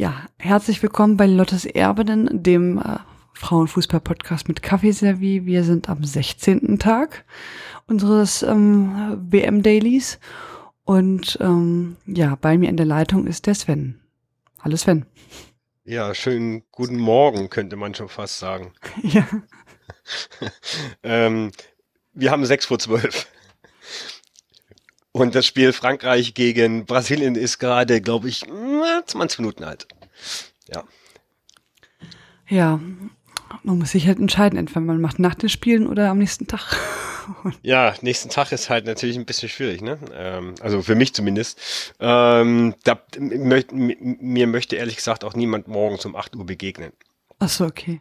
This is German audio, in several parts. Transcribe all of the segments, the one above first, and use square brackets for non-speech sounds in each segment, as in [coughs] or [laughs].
Ja, herzlich willkommen bei Lottes Erbinnen, dem äh, Frauenfußball-Podcast mit Kaffeeservie. Wir sind am 16. Tag unseres ähm, WM-Dailies. Und ähm, ja, bei mir in der Leitung ist der Sven. Hallo Sven. Ja, schönen guten Morgen, könnte man schon fast sagen. [laughs] Ja. [laughs] ähm, wir haben 6 vor 12. Und das Spiel Frankreich gegen Brasilien ist gerade, glaube ich, 20 Minuten alt. Ja. Ja, man muss sich halt entscheiden, entweder man macht nach den Spielen oder am nächsten Tag. [laughs] ja, nächsten Tag ist halt natürlich ein bisschen schwierig, ne? Ähm, also für mich zumindest. Ähm, da, möcht, mir möchte ehrlich gesagt auch niemand morgens um 8 Uhr begegnen. Ach so, okay.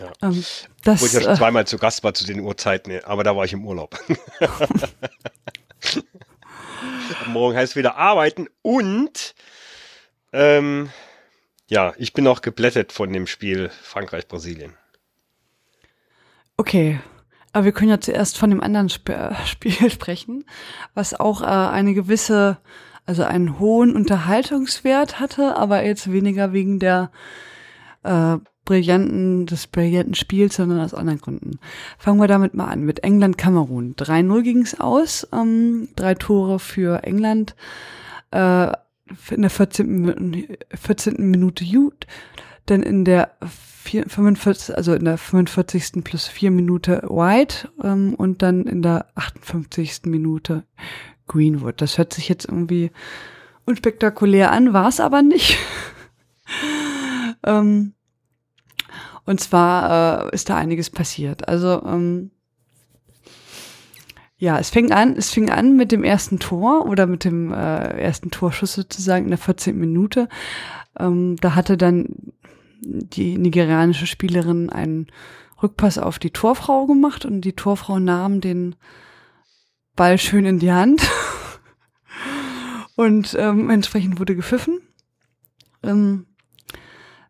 Ja. Ähm, das, Wo ich ja schon äh, zweimal zu Gast war zu den Uhrzeiten, aber da war ich im Urlaub. [laughs] [laughs] Morgen heißt wieder arbeiten und ähm, ja, ich bin auch geblättet von dem Spiel Frankreich-Brasilien. Okay, aber wir können ja zuerst von dem anderen Sp [laughs] Spiel sprechen, was auch äh, eine gewisse, also einen hohen Unterhaltungswert hatte, aber jetzt weniger wegen der äh, brillanten, des brillanten Spiels, sondern aus anderen Gründen. Fangen wir damit mal an, mit England-Kamerun. 3-0 ging es aus, ähm, drei Tore für England, äh, in der 14. 14. Minute Jut, dann in der 45, also in der 45. plus 4 Minute White ähm, und dann in der 58. Minute Greenwood. Das hört sich jetzt irgendwie unspektakulär an, war es aber nicht. [laughs] ähm, und zwar äh, ist da einiges passiert. Also ähm, ja, es fing an, es fing an mit dem ersten Tor oder mit dem äh, ersten Torschuss sozusagen in der 14. Minute. Ähm, da hatte dann die nigerianische Spielerin einen Rückpass auf die Torfrau gemacht und die Torfrau nahm den Ball schön in die Hand [laughs] und ähm, entsprechend wurde gepfiffen. Ähm,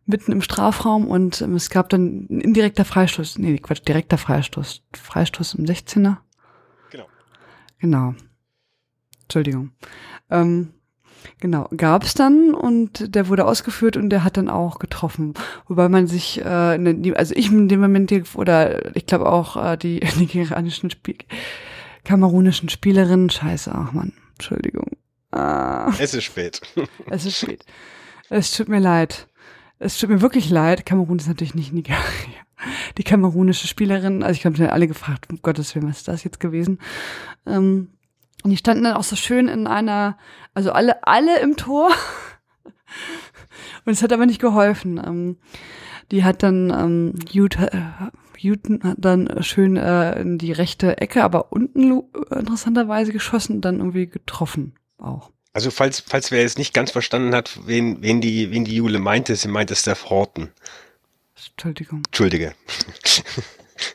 mitten im Strafraum und ähm, es gab dann ein indirekter Freistoß, nee, Quatsch, direkter Freistoß, Freistoß im 16er. Genau. Entschuldigung. Ähm, genau, gab es dann und der wurde ausgeführt und der hat dann auch getroffen. Wobei man sich, äh, ne, also ich in dem Moment, oder ich glaube auch äh, die [laughs] nigerianischen Spiel kamerunischen Spielerinnen, scheiße, ach man, Entschuldigung. Ah. Es ist spät. Es ist spät. Es tut mir leid. Es tut mir wirklich leid. Kamerun ist natürlich nicht Nigeria die kamerunische Spielerin, also ich habe mir alle gefragt, um Gottes Willen, was ist das jetzt gewesen? Ähm, und die standen dann auch so schön in einer, also alle, alle im Tor. und es hat aber nicht geholfen. Ähm, die hat dann, ähm, Jute, äh, Juten hat dann schön äh, in die rechte Ecke, aber unten interessanterweise geschossen und dann irgendwie getroffen auch. Also falls, falls wer jetzt nicht ganz verstanden hat, wen, wen die, wen die Jule meinte, sie meinte Steph Horton. Entschuldigung. Entschuldige.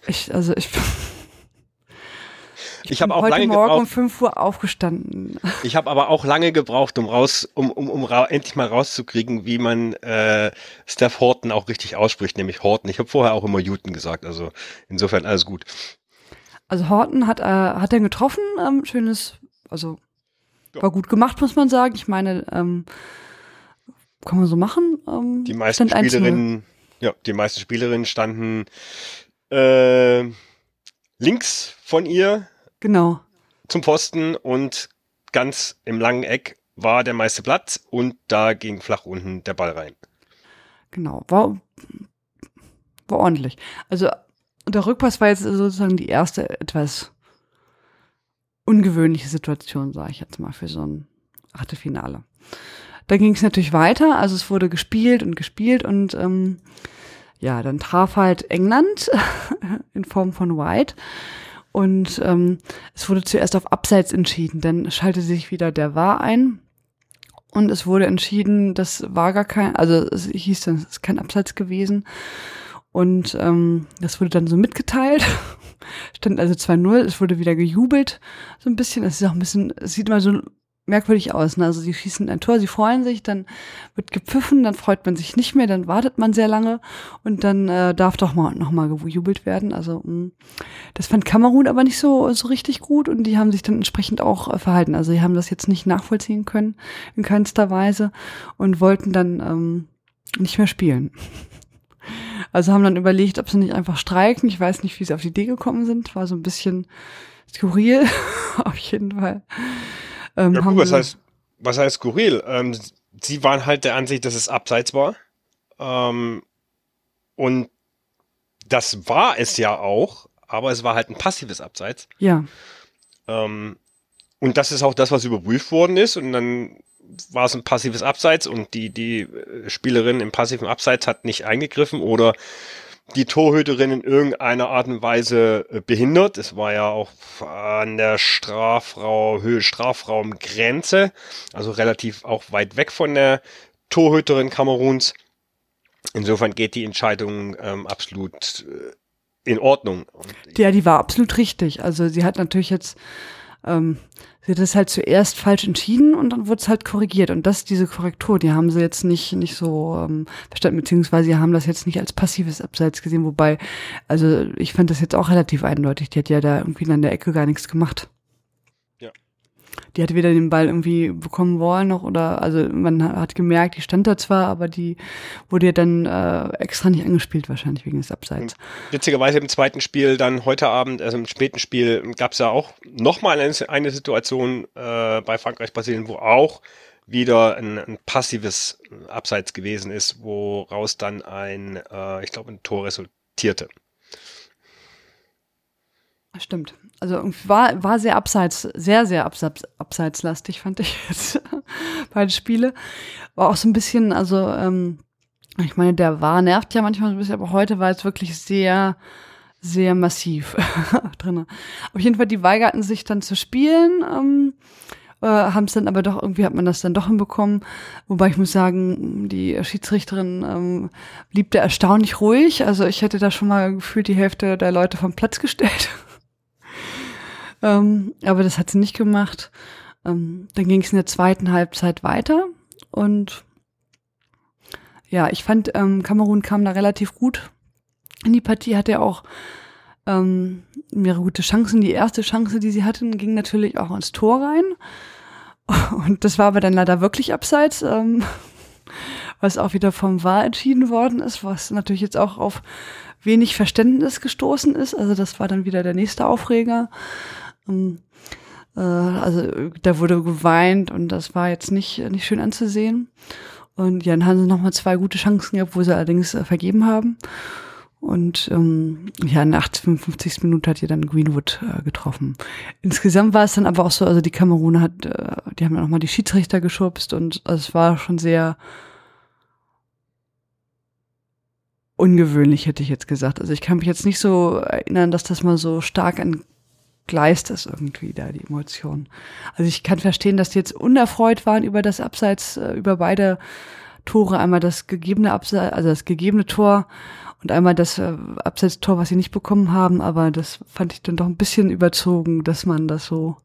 Ich, also ich. [laughs] Ich, ich habe auch heute lange Morgen gebraucht. um 5 Uhr aufgestanden. Ich habe aber auch lange gebraucht, um raus, um, um, um ra endlich mal rauszukriegen, wie man äh, Steph Horton auch richtig ausspricht, nämlich Horton. Ich habe vorher auch immer Newton gesagt, also insofern alles gut. Also Horton hat, äh, hat er getroffen, ähm, schönes, also ja. war gut gemacht, muss man sagen. Ich meine, ähm, kann man so machen. Ähm, die meisten Spielerinnen ja, die meisten Spielerinnen standen äh, links von ihr. Genau. Zum Posten und ganz im langen Eck war der meiste Platz und da ging flach unten der Ball rein. Genau, war, war ordentlich. Also der Rückpass war jetzt sozusagen die erste etwas ungewöhnliche Situation, sage ich jetzt mal, für so ein Achtelfinale. Da ging es natürlich weiter, also es wurde gespielt und gespielt und ähm, ja, dann traf halt England [laughs] in Form von White. Und ähm, es wurde zuerst auf Abseits entschieden. Dann schaltete sich wieder der War ein. Und es wurde entschieden, das war gar kein, also es hieß dann, es ist kein Abseits gewesen. Und ähm, das wurde dann so mitgeteilt. [laughs] Stand also 2-0, es wurde wieder gejubelt, so ein bisschen. Es ist auch ein bisschen, es sieht immer so merkwürdig aus. Ne? Also sie schießen ein Tor, sie freuen sich, dann wird gepfiffen, dann freut man sich nicht mehr, dann wartet man sehr lange und dann äh, darf doch mal nochmal gejubelt werden. Also mh. Mm, das fand Kamerun aber nicht so so richtig gut und die haben sich dann entsprechend auch äh, verhalten. Also sie haben das jetzt nicht nachvollziehen können in keinster Weise und wollten dann ähm, nicht mehr spielen. Also haben dann überlegt, ob sie nicht einfach streiken. Ich weiß nicht, wie sie auf die Idee gekommen sind. War so ein bisschen skurril, [laughs] auf jeden Fall. Ähm, ja, gut, was heißt, was heißt skurril? Ähm, sie waren halt der Ansicht, dass es abseits war. Ähm, und das war es ja auch, aber es war halt ein passives Abseits. Ja. Ähm, und das ist auch das, was überprüft worden ist. Und dann war es ein passives Abseits und die, die äh, Spielerin im passiven Abseits hat nicht eingegriffen oder die Torhüterin in irgendeiner Art und Weise äh, behindert. Es war ja auch an der Strafraum, Höhe Strafraumgrenze, also relativ auch weit weg von der Torhüterin Kameruns. Insofern geht die Entscheidung ähm, absolut äh, in Ordnung. ja, die war absolut richtig. Also sie hat natürlich jetzt ähm, sie hat es halt zuerst falsch entschieden und dann wurde es halt korrigiert. Und das, diese Korrektur, die haben sie jetzt nicht, nicht so ähm, verstanden, beziehungsweise sie haben das jetzt nicht als passives Abseits gesehen, wobei, also ich fand das jetzt auch relativ eindeutig. Die hat ja da irgendwie an der Ecke gar nichts gemacht die hatte weder den Ball irgendwie bekommen wollen noch oder also man hat gemerkt, die stand da zwar, aber die wurde ja dann äh, extra nicht angespielt wahrscheinlich wegen des Abseits. Witzigerweise im zweiten Spiel dann heute Abend, also im späten Spiel gab es ja auch nochmal eine, eine Situation äh, bei Frankreich Brasilien, wo auch wieder ein, ein, passives Abseits gewesen ist, woraus dann ein, äh, ich glaube, ein Tor resultierte. Stimmt. Also war, war sehr abseits, sehr, sehr abseits, abseitslastig, fand ich jetzt [laughs] beide Spiele. War auch so ein bisschen, also, ähm, ich meine, der war nervt ja manchmal so ein bisschen, aber heute war es wirklich sehr, sehr massiv [laughs] drin. Auf jeden Fall, die weigerten sich dann zu spielen, ähm, äh, haben es dann aber doch, irgendwie hat man das dann doch hinbekommen. Wobei ich muss sagen, die Schiedsrichterin ähm, blieb da erstaunlich ruhig. Also ich hätte da schon mal gefühlt die Hälfte der Leute vom Platz gestellt. [laughs] Ähm, aber das hat sie nicht gemacht. Ähm, dann ging es in der zweiten Halbzeit weiter und ja, ich fand, ähm, Kamerun kam da relativ gut in die Partie, hatte auch ähm, mehrere gute Chancen. Die erste Chance, die sie hatten, ging natürlich auch ins Tor rein. [laughs] Und das war aber dann leider wirklich abseits, ähm, [laughs] was auch wieder vom Wahl entschieden worden ist, was natürlich jetzt auch auf wenig Verständnis gestoßen ist. Also das war dann wieder der nächste Aufreger. Ähm, äh, also da wurde geweint und das war jetzt nicht, nicht schön anzusehen. Und ja, dann haben sie nochmal zwei gute Chancen gehabt, wo sie allerdings äh, vergeben haben. Und ähm, ja, in der 58. Minute hat ihr dann Greenwood äh, getroffen. Insgesamt war es dann aber auch so, also die Kameruner hat, äh, die haben ja nochmal die Schiedsrichter geschubst und also es war schon sehr ungewöhnlich, hätte ich jetzt gesagt. Also ich kann mich jetzt nicht so erinnern, dass das mal so stark an gleist das irgendwie da, die Emotionen. Also ich kann verstehen, dass die jetzt unerfreut waren über das Abseits, äh, über beide Tore, einmal das gegebene Abseits, also das gegebene Tor und einmal das äh, Abseitstor, was sie nicht bekommen haben, aber das fand ich dann doch ein bisschen überzogen, dass man das so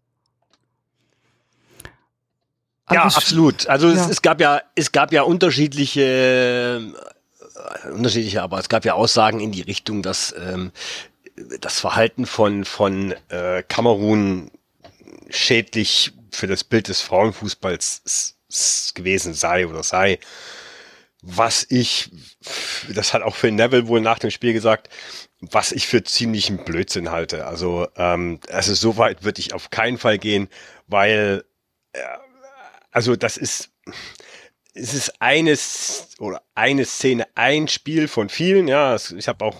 ja, absolut. Also ja. Es, es, gab ja, es gab ja unterschiedliche, äh, unterschiedliche, aber es gab ja Aussagen in die Richtung, dass ähm, das Verhalten von, von äh, Kamerun schädlich für das Bild des Frauenfußballs gewesen sei oder sei. Was ich, das hat auch Phil Neville wohl nach dem Spiel gesagt, was ich für ziemlichen Blödsinn halte. Also, ähm, also so weit würde ich auf keinen Fall gehen, weil, äh, also das ist, es ist eines oder eine Szene, ein Spiel von vielen. Ja, ich habe auch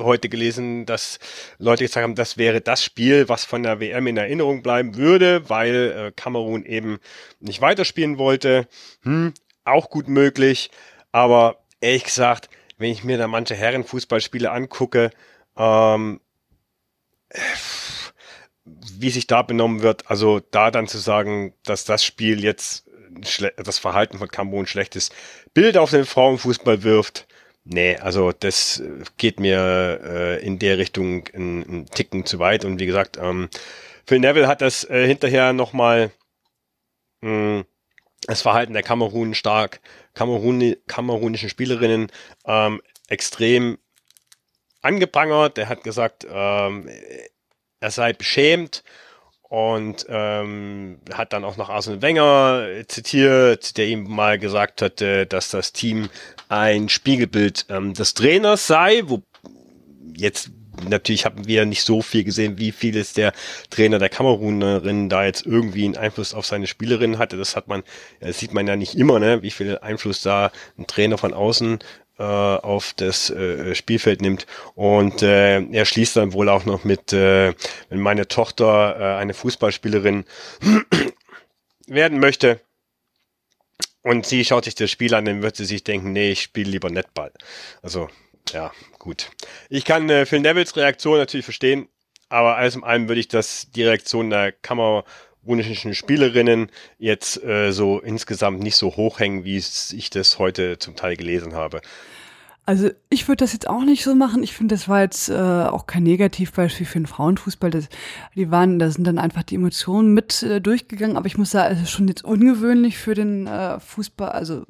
heute gelesen, dass Leute gesagt haben, das wäre das Spiel, was von der WM in Erinnerung bleiben würde, weil äh, Kamerun eben nicht weiterspielen wollte. Hm, auch gut möglich. Aber ehrlich gesagt, wenn ich mir da manche Herrenfußballspiele angucke, ähm, wie sich da benommen wird, also da dann zu sagen, dass das Spiel jetzt das Verhalten von Kamerun schlechtes Bild auf den Frauenfußball wirft. Nee, also das geht mir äh, in der Richtung einen Ticken zu weit. Und wie gesagt, ähm, Phil Neville hat das äh, hinterher nochmal hm, das Verhalten der Kamerun stark, Kamerun, kamerunischen Spielerinnen ähm, extrem angeprangert. Er hat gesagt, ähm, er sei beschämt und ähm, hat dann auch noch Arsene Wenger zitiert, der ihm mal gesagt hatte, dass das Team ein Spiegelbild ähm, des Trainers sei, wo jetzt natürlich haben wir nicht so viel gesehen, wie viel es der Trainer der Kamerunerin da jetzt irgendwie einen Einfluss auf seine Spielerin hatte. Das hat man, das sieht man ja nicht immer, ne, wie viel Einfluss da ein Trainer von außen äh, auf das äh, Spielfeld nimmt. Und äh, er schließt dann wohl auch noch mit, äh, wenn meine Tochter äh, eine Fußballspielerin [clears throat] werden möchte, und sie schaut sich das Spiel an, dann wird sie sich denken, nee, ich spiele lieber Netball. Also, ja, gut. Ich kann äh, Phil Nevils Reaktion natürlich verstehen, aber alles in allem würde ich das, die Reaktion der kamerunischen Spielerinnen jetzt äh, so insgesamt nicht so hochhängen, wie ich das heute zum Teil gelesen habe. Also ich würde das jetzt auch nicht so machen. Ich finde, das war jetzt äh, auch kein Negativbeispiel für den Frauenfußball. Das, die waren, da sind dann einfach die Emotionen mit äh, durchgegangen. Aber ich muss sagen, es ist schon jetzt ungewöhnlich für den äh, Fußball. Also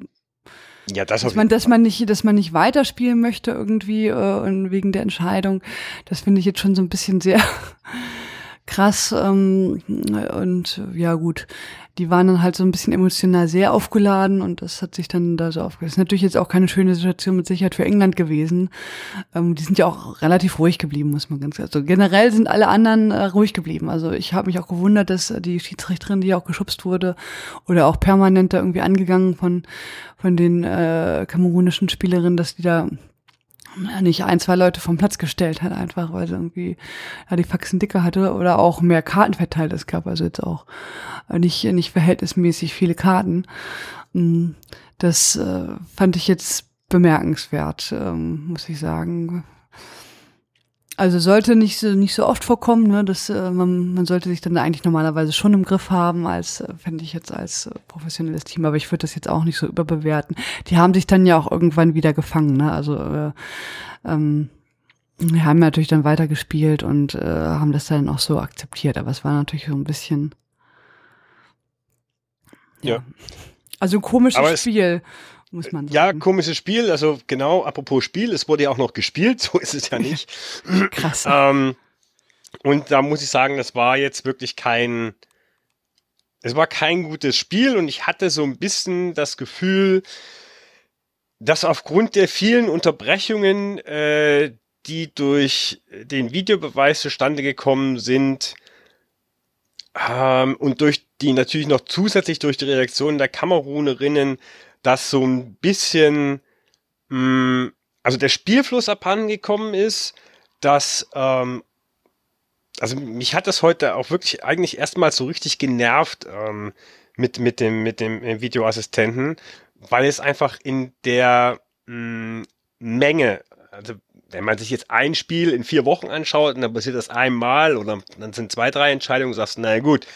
ja, das dass man, dass man nicht, dass man nicht weiterspielen möchte irgendwie äh, und wegen der Entscheidung. Das finde ich jetzt schon so ein bisschen sehr [laughs] krass ähm, und ja gut, die waren dann halt so ein bisschen emotional sehr aufgeladen und das hat sich dann da so. Das ist natürlich jetzt auch keine schöne Situation mit Sicherheit für England gewesen. Ähm, die sind ja auch relativ ruhig geblieben, muss man ganz also generell sind alle anderen äh, ruhig geblieben. Also ich habe mich auch gewundert, dass die Schiedsrichterin, die auch geschubst wurde oder auch permanent da irgendwie angegangen von von den äh, kamerunischen Spielerinnen, dass die da nicht ein, zwei Leute vom Platz gestellt hat, einfach weil sie irgendwie ja, die Faxen dicker hatte oder auch mehr Karten verteilt es gab, also jetzt auch nicht, nicht verhältnismäßig viele Karten. Mm, das äh, fand ich jetzt bemerkenswert, ähm, muss ich sagen. Also sollte nicht so, nicht so oft vorkommen, ne? dass äh, man, man sollte sich dann eigentlich normalerweise schon im Griff haben, als äh, fände ich jetzt als äh, professionelles Team, aber ich würde das jetzt auch nicht so überbewerten. Die haben sich dann ja auch irgendwann wieder gefangen, ne? Also äh, ähm, wir haben natürlich dann weitergespielt und äh, haben das dann auch so akzeptiert, aber es war natürlich so ein bisschen ja. ja. Also ein komisches Spiel muss man sagen. Ja, komisches Spiel. Also genau, apropos Spiel, es wurde ja auch noch gespielt, [laughs] so ist es ja [laughs] nicht. Krass. ähm, und da muss ich sagen, das war jetzt wirklich kein, es war kein gutes Spiel und ich hatte so ein bisschen das Gefühl, dass aufgrund der vielen Unterbrechungen, äh, die durch den Videobeweis zustande gekommen sind, ähm, und durch die natürlich noch zusätzlich durch die Reaktion der Kamerunerinnen dass so ein bisschen, mh, hm, also der Spielfluss abhandengekommen ist, dass, ähm, also mich hat das heute auch wirklich eigentlich erstmal so richtig genervt ähm, mit, mit dem, mit dem äh, Videoassistenten, weil es einfach in der mh, hm, Menge, also wenn man sich jetzt ein Spiel in vier Wochen anschaut und dann passiert das einmal oder dann sind zwei, drei Entscheidungen, sagst du, naja gut,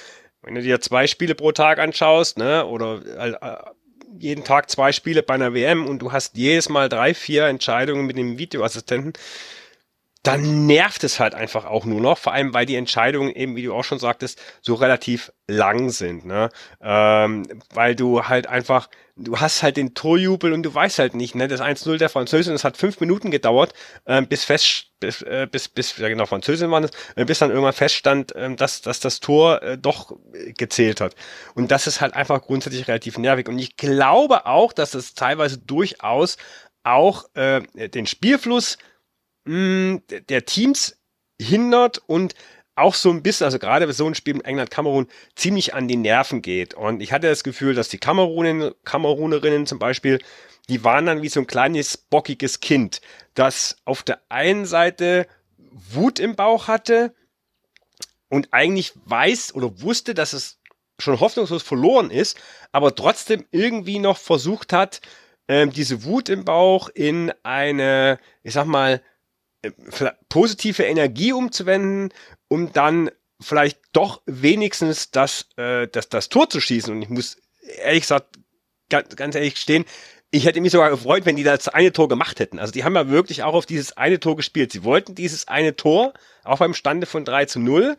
wenn du dir zwei Spiele pro Tag anschaust, ne, oder äh, jeden Tag zwei Spiele bei einer WM und du hast jedes Mal drei, vier Entscheidungen mit dem Videoassistenten, dann nervt es halt einfach auch nur noch, vor allem weil die Entscheidungen eben, wie du auch schon sagtest, so relativ lang sind, ne? Ähm, weil du halt einfach, du hast halt den Torjubel und du weißt halt nicht, ne? Das 1-0 der Französin, das hat fünf Minuten gedauert, äh, bis fest, bis, äh, bis, bis, ja genau, Französin waren es, äh, bis dann irgendwann feststand, äh, dass, dass das Tor äh, doch gezählt hat. Und das ist halt einfach grundsätzlich relativ nervig. Und ich glaube auch, dass es teilweise durchaus auch äh, den Spielfluss mh, der Teams hindert und auch so ein bisschen, also gerade so einem Spiel mit England-Kamerun, ziemlich an die Nerven geht. Und ich hatte das Gefühl, dass die Kamerunen, Kamerunerinnen zum Beispiel, die waren dann wie so ein kleines, bockiges Kind, das auf der einen Seite Wut im Bauch hatte und eigentlich weiß oder wusste, dass es schon hoffnungslos verloren ist, aber trotzdem irgendwie noch versucht hat, ähm, diese Wut im Bauch in eine, ich sag mal, positive Energie umzuwenden, um dann vielleicht doch wenigstens das, äh, das, das Tor zu schießen. Und ich muss ehrlich gesagt, ganz, ganz ehrlich stehen, ich hätte mich sogar gefreut, wenn die das eine Tor gemacht hätten. Also die haben ja wirklich auch auf dieses eine Tor gespielt. Sie wollten dieses eine Tor, auch beim Stande von 3 zu 0.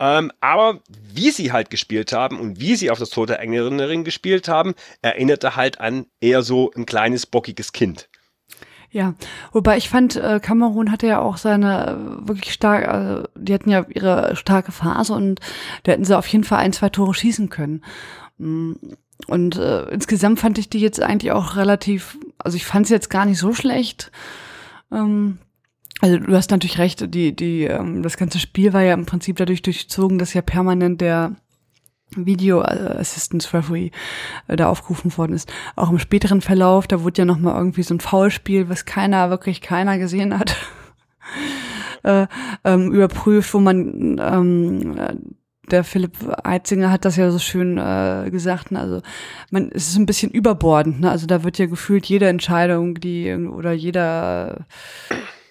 Ähm, aber wie sie halt gespielt haben und wie sie auf das Tor der Engländerin gespielt haben, erinnerte halt an eher so ein kleines, bockiges Kind. Ja, wobei ich fand, äh, Kamerun hatte ja auch seine äh, wirklich stark, also die hatten ja ihre starke Phase und da hätten sie auf jeden Fall ein, zwei Tore schießen können. Mm, und äh, insgesamt fand ich die jetzt eigentlich auch relativ, also ich fand sie jetzt gar nicht so schlecht. Ähm, also du hast natürlich recht, die, die, ähm, das ganze Spiel war ja im Prinzip dadurch durchzogen, dass ja permanent der Video Assistance Referee äh, da aufgerufen worden ist. Auch im späteren Verlauf, da wurde ja noch mal irgendwie so ein Foulspiel, was keiner, wirklich keiner gesehen hat, [laughs] äh, ähm, überprüft, wo man ähm, der Philipp Eitzinger hat das ja so schön äh, gesagt. Ne? Also man es ist ein bisschen überbordend. Ne? Also da wird ja gefühlt jede Entscheidung, die oder jeder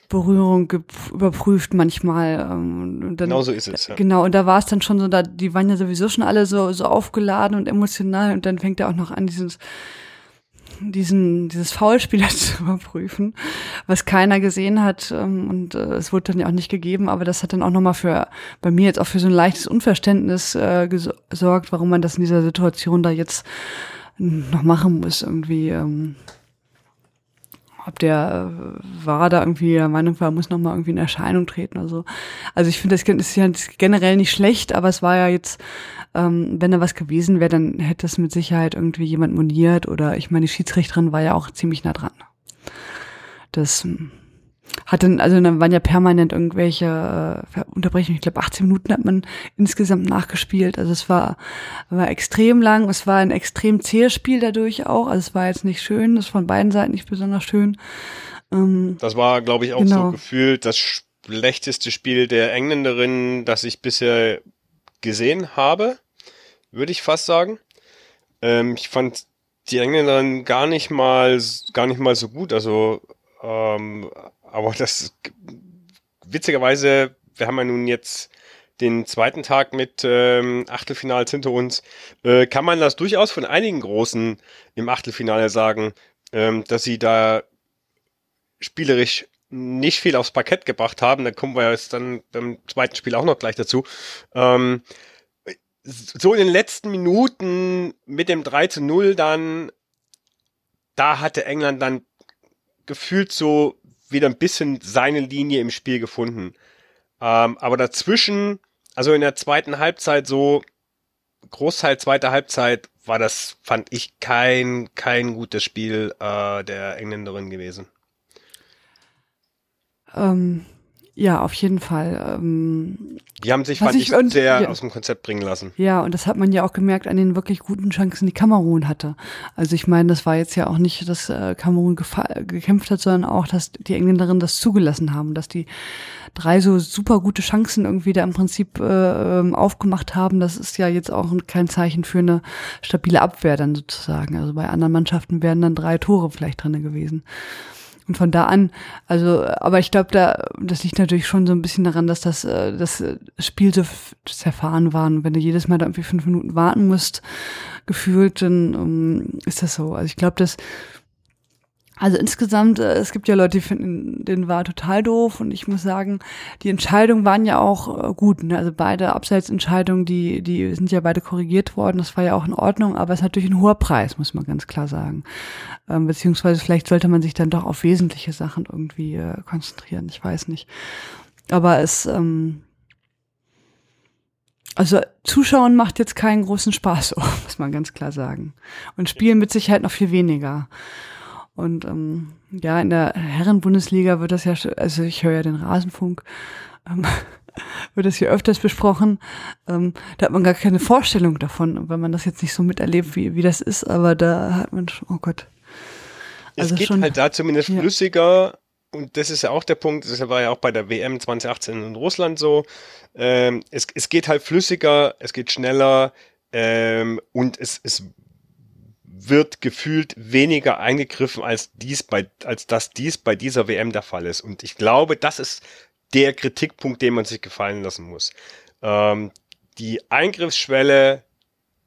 Berührung überprüft manchmal. Ähm, und dann, genau so ist es. Ja. Genau, und da war es dann schon so, da, die waren ja sowieso schon alle so, so aufgeladen und emotional und dann fängt er auch noch an, dieses, diesen, dieses Foulspieler [laughs] zu überprüfen, was keiner gesehen hat ähm, und äh, es wurde dann ja auch nicht gegeben, aber das hat dann auch nochmal für, bei mir jetzt auch für so ein leichtes Unverständnis äh, gesorgt, warum man das in dieser Situation da jetzt noch machen muss irgendwie. Ähm, ob der äh, war da irgendwie der Meinung war, muss nochmal irgendwie in Erscheinung treten. Also, also ich finde, das ist ja generell nicht schlecht, aber es war ja jetzt, ähm, wenn da was gewesen wäre, dann hätte es mit Sicherheit irgendwie jemand moniert oder ich meine, die Schiedsrichterin war ja auch ziemlich nah dran. Das hm, hat dann, also dann waren ja permanent irgendwelche äh, Unterbrechungen. Ich glaube, 18 Minuten hat man insgesamt nachgespielt. Also es war, war extrem lang. Es war ein extrem zähes Spiel dadurch auch. Also es war jetzt nicht schön. Das von beiden Seiten nicht besonders schön. Ähm, das war, glaube ich, auch genau. so gefühlt das schlechteste Spiel der Engländerin, das ich bisher gesehen habe, würde ich fast sagen. Ähm, ich fand die Engländerin gar nicht mal, gar nicht mal so gut. Also ähm, aber das witzigerweise, wir haben ja nun jetzt den zweiten Tag mit ähm, Achtelfinals hinter uns, äh, kann man das durchaus von einigen Großen im Achtelfinale sagen, ähm, dass sie da spielerisch nicht viel aufs Parkett gebracht haben. Da kommen wir jetzt dann beim zweiten Spiel auch noch gleich dazu. Ähm, so in den letzten Minuten mit dem 3 zu 0 dann, da hatte England dann gefühlt so wieder ein bisschen seine Linie im Spiel gefunden. Ähm, aber dazwischen, also in der zweiten Halbzeit so, Großteil zweiter Halbzeit war das, fand ich, kein, kein gutes Spiel äh, der Engländerin gewesen. Ähm, ja, auf jeden Fall. Ähm, die haben sich, fand ich, ich sehr ja, aus dem Konzept bringen lassen. Ja, und das hat man ja auch gemerkt an den wirklich guten Chancen, die Kamerun hatte. Also ich meine, das war jetzt ja auch nicht, dass äh, Kamerun gekämpft hat, sondern auch, dass die Engländerinnen das zugelassen haben, dass die drei so super gute Chancen irgendwie da im Prinzip äh, ähm, aufgemacht haben. Das ist ja jetzt auch kein Zeichen für eine stabile Abwehr dann sozusagen. Also bei anderen Mannschaften wären dann drei Tore vielleicht drinne gewesen. Und von da an, also, aber ich glaube, da, das liegt natürlich schon so ein bisschen daran, dass das, äh, das Spiel so zerfahren war. Und wenn du jedes Mal da irgendwie fünf Minuten warten musst, gefühlt, dann um, ist das so. Also ich glaube, dass also insgesamt, äh, es gibt ja Leute, die finden den war total doof und ich muss sagen, die Entscheidungen waren ja auch äh, gut. Ne? Also beide Abseitsentscheidungen, die, die sind ja beide korrigiert worden. Das war ja auch in Ordnung, aber es ist natürlich ein hoher Preis, muss man ganz klar sagen. Ähm, beziehungsweise vielleicht sollte man sich dann doch auf wesentliche Sachen irgendwie äh, konzentrieren. Ich weiß nicht. Aber es, ähm, also Zuschauen macht jetzt keinen großen Spaß, [laughs] muss man ganz klar sagen. Und Spielen mit Sicherheit noch viel weniger. Und ähm, ja, in der Herrenbundesliga wird das ja, also ich höre ja den Rasenfunk, ähm, [laughs] wird das hier öfters besprochen. Ähm, da hat man gar keine Vorstellung davon, wenn man das jetzt nicht so miterlebt, wie, wie das ist, aber da hat man schon, oh Gott. Also es geht schon, halt da zumindest ja. flüssiger und das ist ja auch der Punkt, das war ja auch bei der WM 2018 in Russland so. Ähm, es, es geht halt flüssiger, es geht schneller ähm, und es, es wird gefühlt weniger eingegriffen, als dies bei, als dass dies bei dieser WM der Fall ist. Und ich glaube, das ist der Kritikpunkt, den man sich gefallen lassen muss. Ähm, die Eingriffsschwelle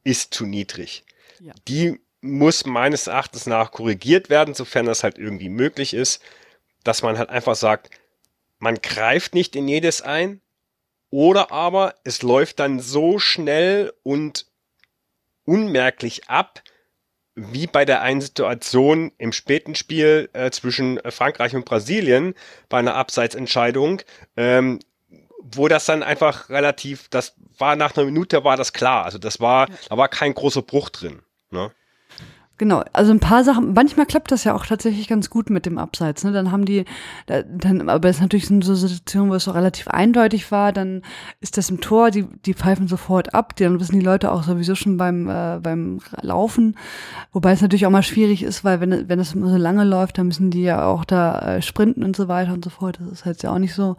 ist zu niedrig. Ja. Die muss meines Erachtens nach korrigiert werden, sofern das halt irgendwie möglich ist, dass man halt einfach sagt, man greift nicht in jedes ein, oder aber es läuft dann so schnell und unmerklich ab, wie bei der einen Situation im späten Spiel äh, zwischen Frankreich und Brasilien bei einer Abseitsentscheidung, ähm, wo das dann einfach relativ, das war nach einer Minute war das klar. Also das war, da war kein großer Bruch drin. Ne? Genau, also ein paar Sachen, manchmal klappt das ja auch tatsächlich ganz gut mit dem Abseits. Ne? Dann haben die, dann, aber es ist natürlich so eine Situation, wo es so relativ eindeutig war, dann ist das im Tor, die, die pfeifen sofort ab, dann wissen die Leute auch sowieso schon beim, äh, beim Laufen. Wobei es natürlich auch mal schwierig ist, weil wenn, wenn es immer so lange läuft, dann müssen die ja auch da äh, sprinten und so weiter und so fort. Das ist halt ja auch nicht so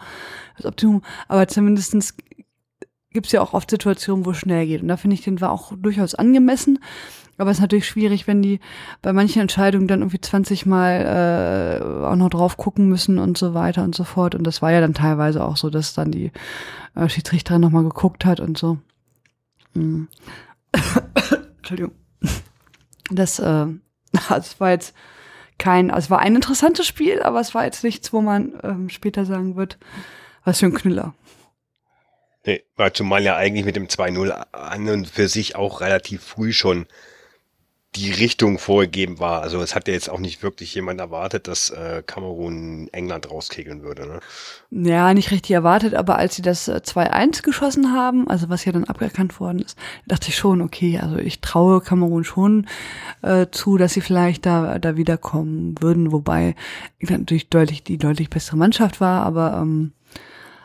das Optimum. Aber zumindestens gibt es ja auch oft Situationen, wo es schnell geht. Und da finde ich, den war auch durchaus angemessen. Aber es ist natürlich schwierig, wenn die bei manchen Entscheidungen dann irgendwie 20 Mal äh, auch noch drauf gucken müssen und so weiter und so fort. Und das war ja dann teilweise auch so, dass dann die äh, Schiedsrichterin nochmal geguckt hat und so. Mm. [coughs] Entschuldigung. Das, äh, [laughs] das war jetzt kein, also es war ein interessantes Spiel, aber es war jetzt nichts, wo man ähm, später sagen wird, was für ein Knüller. Nee, weil zumal ja eigentlich mit dem 2-0 an und für sich auch relativ früh schon die Richtung vorgegeben war. Also es hat ja jetzt auch nicht wirklich jemand erwartet, dass äh, Kamerun England rauskegeln würde. Ne? Ja, nicht richtig erwartet, aber als sie das äh, 2-1 geschossen haben, also was ja dann aberkannt worden ist, dachte ich schon, okay, also ich traue Kamerun schon äh, zu, dass sie vielleicht da, da wiederkommen würden, wobei England natürlich deutlich die deutlich bessere Mannschaft war, aber ähm,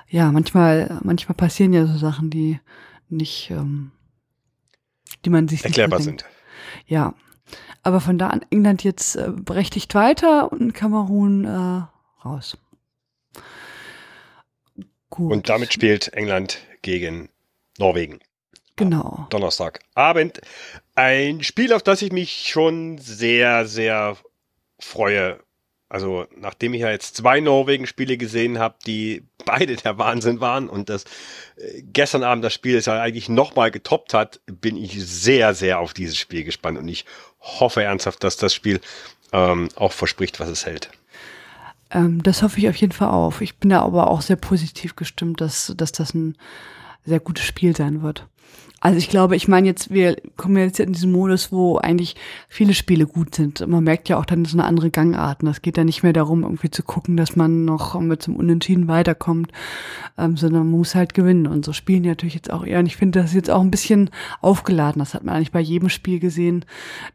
ja, manchmal, manchmal passieren ja so Sachen, die nicht, ähm, die man sich erklärbar sind. Ja. Aber von da an England jetzt äh, berechtigt weiter und Kamerun äh, raus. Gut. Und damit spielt England gegen Norwegen. Genau. Donnerstagabend. Ein Spiel, auf das ich mich schon sehr, sehr freue. Also, nachdem ich ja jetzt zwei Norwegen-Spiele gesehen habe, die beide der Wahnsinn waren und das äh, gestern Abend das Spiel ist ja eigentlich nochmal getoppt hat, bin ich sehr, sehr auf dieses Spiel gespannt und ich hoffe ernsthaft, dass das Spiel ähm, auch verspricht, was es hält. Ähm, das hoffe ich auf jeden Fall auf. Ich bin da aber auch sehr positiv gestimmt, dass, dass das ein sehr gutes Spiel sein wird. Also ich glaube, ich meine jetzt, wir kommen jetzt in diesen Modus, wo eigentlich viele Spiele gut sind. Man merkt ja auch dann so eine andere Gangart. Und es geht ja nicht mehr darum, irgendwie zu gucken, dass man noch mit zum Unentschieden weiterkommt, ähm, sondern man muss halt gewinnen. Und so spielen die natürlich jetzt auch eher. Und ich finde das jetzt auch ein bisschen aufgeladen. Das hat man eigentlich bei jedem Spiel gesehen,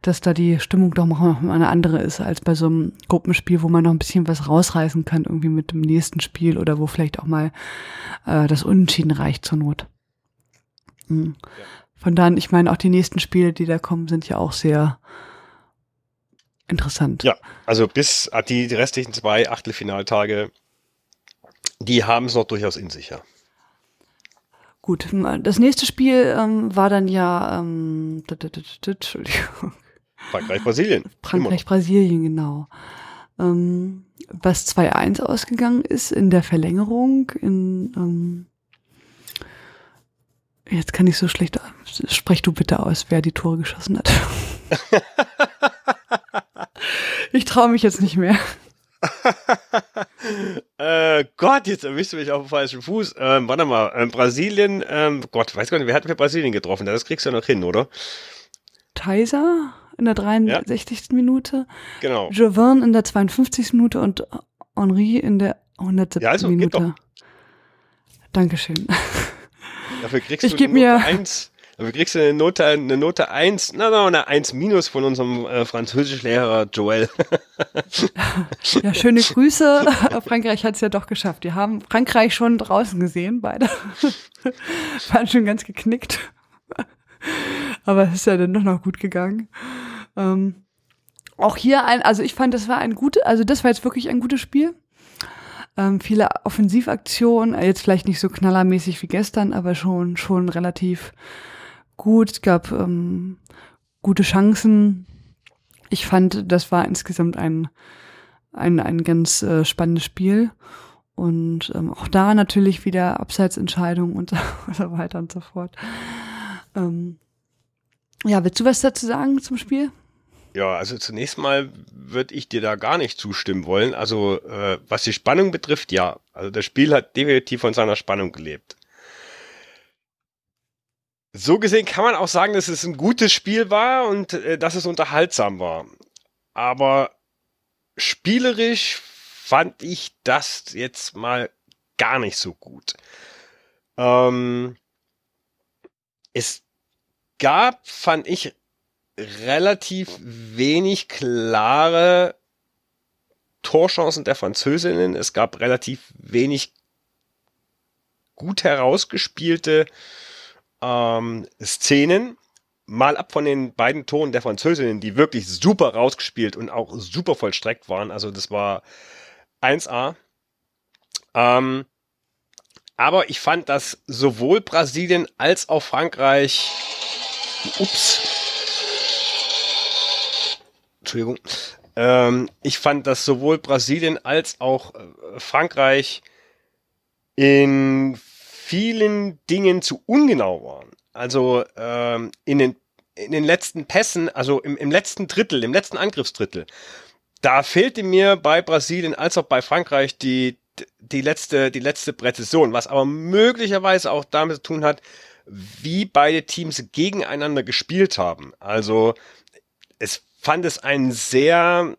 dass da die Stimmung doch noch mal eine andere ist als bei so einem Gruppenspiel, wo man noch ein bisschen was rausreißen kann, irgendwie mit dem nächsten Spiel oder wo vielleicht auch mal äh, das Unentschieden reicht zur Not. Mhm. Von dann, ich meine, auch die nächsten Spiele, die da kommen, sind ja auch sehr interessant. Ja, also bis ah, die restlichen zwei Achtelfinaltage, die haben es noch durchaus in sich, ja. Gut, das nächste Spiel ähm, war dann ja ähm, Entschuldigung. Frankreich-Brasilien. Frankreich-Brasilien, genau. Ähm, was 2-1 ausgegangen ist in der Verlängerung, in ähm, Jetzt kann ich so schlecht. Sprech du bitte aus, wer die Tore geschossen hat. [laughs] ich traue mich jetzt nicht mehr. [laughs] äh, Gott, jetzt erwischst du mich auf dem falschen Fuß. Ähm, warte mal, ähm, Brasilien, ähm, Gott, weiß gar nicht, wer hat für Brasilien getroffen? Das kriegst du ja noch hin, oder? Kaiser in der 63. Ja. Minute. Genau. Jovan in der 52. Minute und Henri in der 107. Ja, also, Minute. Dankeschön. Dafür kriegst ich du eine Note 1. Dafür kriegst du eine Note, eine Note 1, na, na, eine 1 minus von unserem äh, Französischlehrer Joel. [laughs] ja, schöne Grüße. [laughs] Frankreich hat es ja doch geschafft. Wir haben Frankreich schon draußen gesehen, beide. [laughs] Waren schon ganz geknickt. Aber es ist ja dann doch noch gut gegangen. Ähm, auch hier ein, also ich fand, das war ein gutes, also das war jetzt wirklich ein gutes Spiel ähm, viele Offensivaktionen, äh, jetzt vielleicht nicht so knallermäßig wie gestern, aber schon, schon relativ gut. Es gab ähm, gute Chancen. Ich fand, das war insgesamt ein, ein, ein ganz äh, spannendes Spiel. Und ähm, auch da natürlich wieder Abseitsentscheidungen und, [laughs] so weiter und so fort. Ähm, ja, willst du was dazu sagen zum Spiel? Ja, also zunächst mal würde ich dir da gar nicht zustimmen wollen. Also äh, was die Spannung betrifft, ja. Also das Spiel hat definitiv von seiner Spannung gelebt. so gesehen kann man auch sagen, dass es ein gutes Spiel war und äh, dass es unterhaltsam war. Aber spielerisch fand ich das jetzt mal gar nicht so gut. Ähm, es gab, fand ich, relativ wenig klare Torchancen der Französinnen. Es gab relativ wenig gut herausgespielte ähm, Szenen. Mal ab von den beiden Toren der Französinnen, die wirklich super rausgespielt und auch super vollstreckt waren. Also das war 1A. Ähm, aber ich fand, dass sowohl Brasilien als auch Frankreich. Ups. Entschuldigung. Ähm, ich fand, dass sowohl Brasilien als auch äh, Frankreich in vielen Dingen zu ungenau waren. Also ähm, in, den, in den letzten Pässen, also im, im letzten Drittel, im letzten Angriffsdrittel, da fehlte mir bei Brasilien als auch bei Frankreich die, die letzte, die letzte Präzision, was aber möglicherweise auch damit zu tun hat, wie beide Teams gegeneinander gespielt haben. Also es fand es ein sehr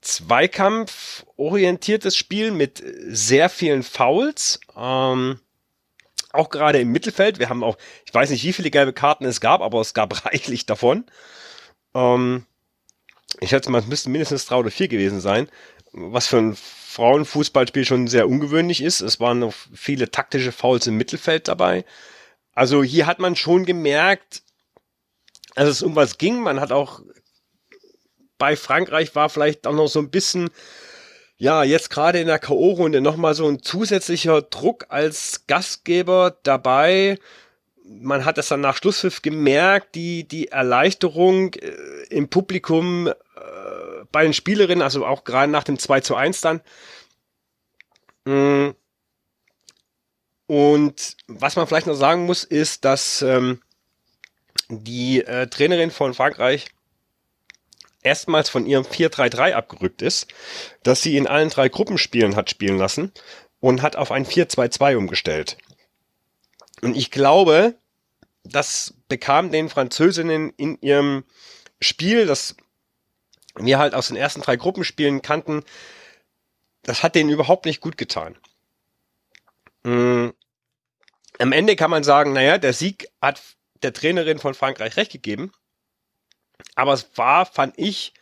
zweikampforientiertes Spiel mit sehr vielen Fouls. Ähm, auch gerade im Mittelfeld. Wir haben auch, ich weiß nicht, wie viele gelbe Karten es gab, aber es gab [laughs] reichlich davon. Ähm, ich schätze mal, es müssten mindestens drei oder vier gewesen sein, was für ein Frauenfußballspiel schon sehr ungewöhnlich ist. Es waren noch viele taktische Fouls im Mittelfeld dabei. Also hier hat man schon gemerkt, dass es um was ging. Man hat auch bei Frankreich war vielleicht auch noch so ein bisschen ja, jetzt gerade in der K.O.-Runde nochmal so ein zusätzlicher Druck als Gastgeber dabei. Man hat es dann nach Schlusspfiff gemerkt, die, die Erleichterung äh, im Publikum äh, bei den Spielerinnen, also auch gerade nach dem 2 zu 1 dann. Mm. Und was man vielleicht noch sagen muss, ist, dass ähm, die äh, Trainerin von Frankreich erstmals von ihrem 4-3-3 abgerückt ist, dass sie in allen drei Gruppenspielen hat spielen lassen und hat auf ein 4-2-2 umgestellt. Und ich glaube, das bekam den Französinnen in ihrem Spiel, das wir halt aus den ersten drei Gruppenspielen kannten, das hat denen überhaupt nicht gut getan. Mhm. Am Ende kann man sagen, naja, der Sieg hat der Trainerin von Frankreich recht gegeben. Aber es war, fand ich,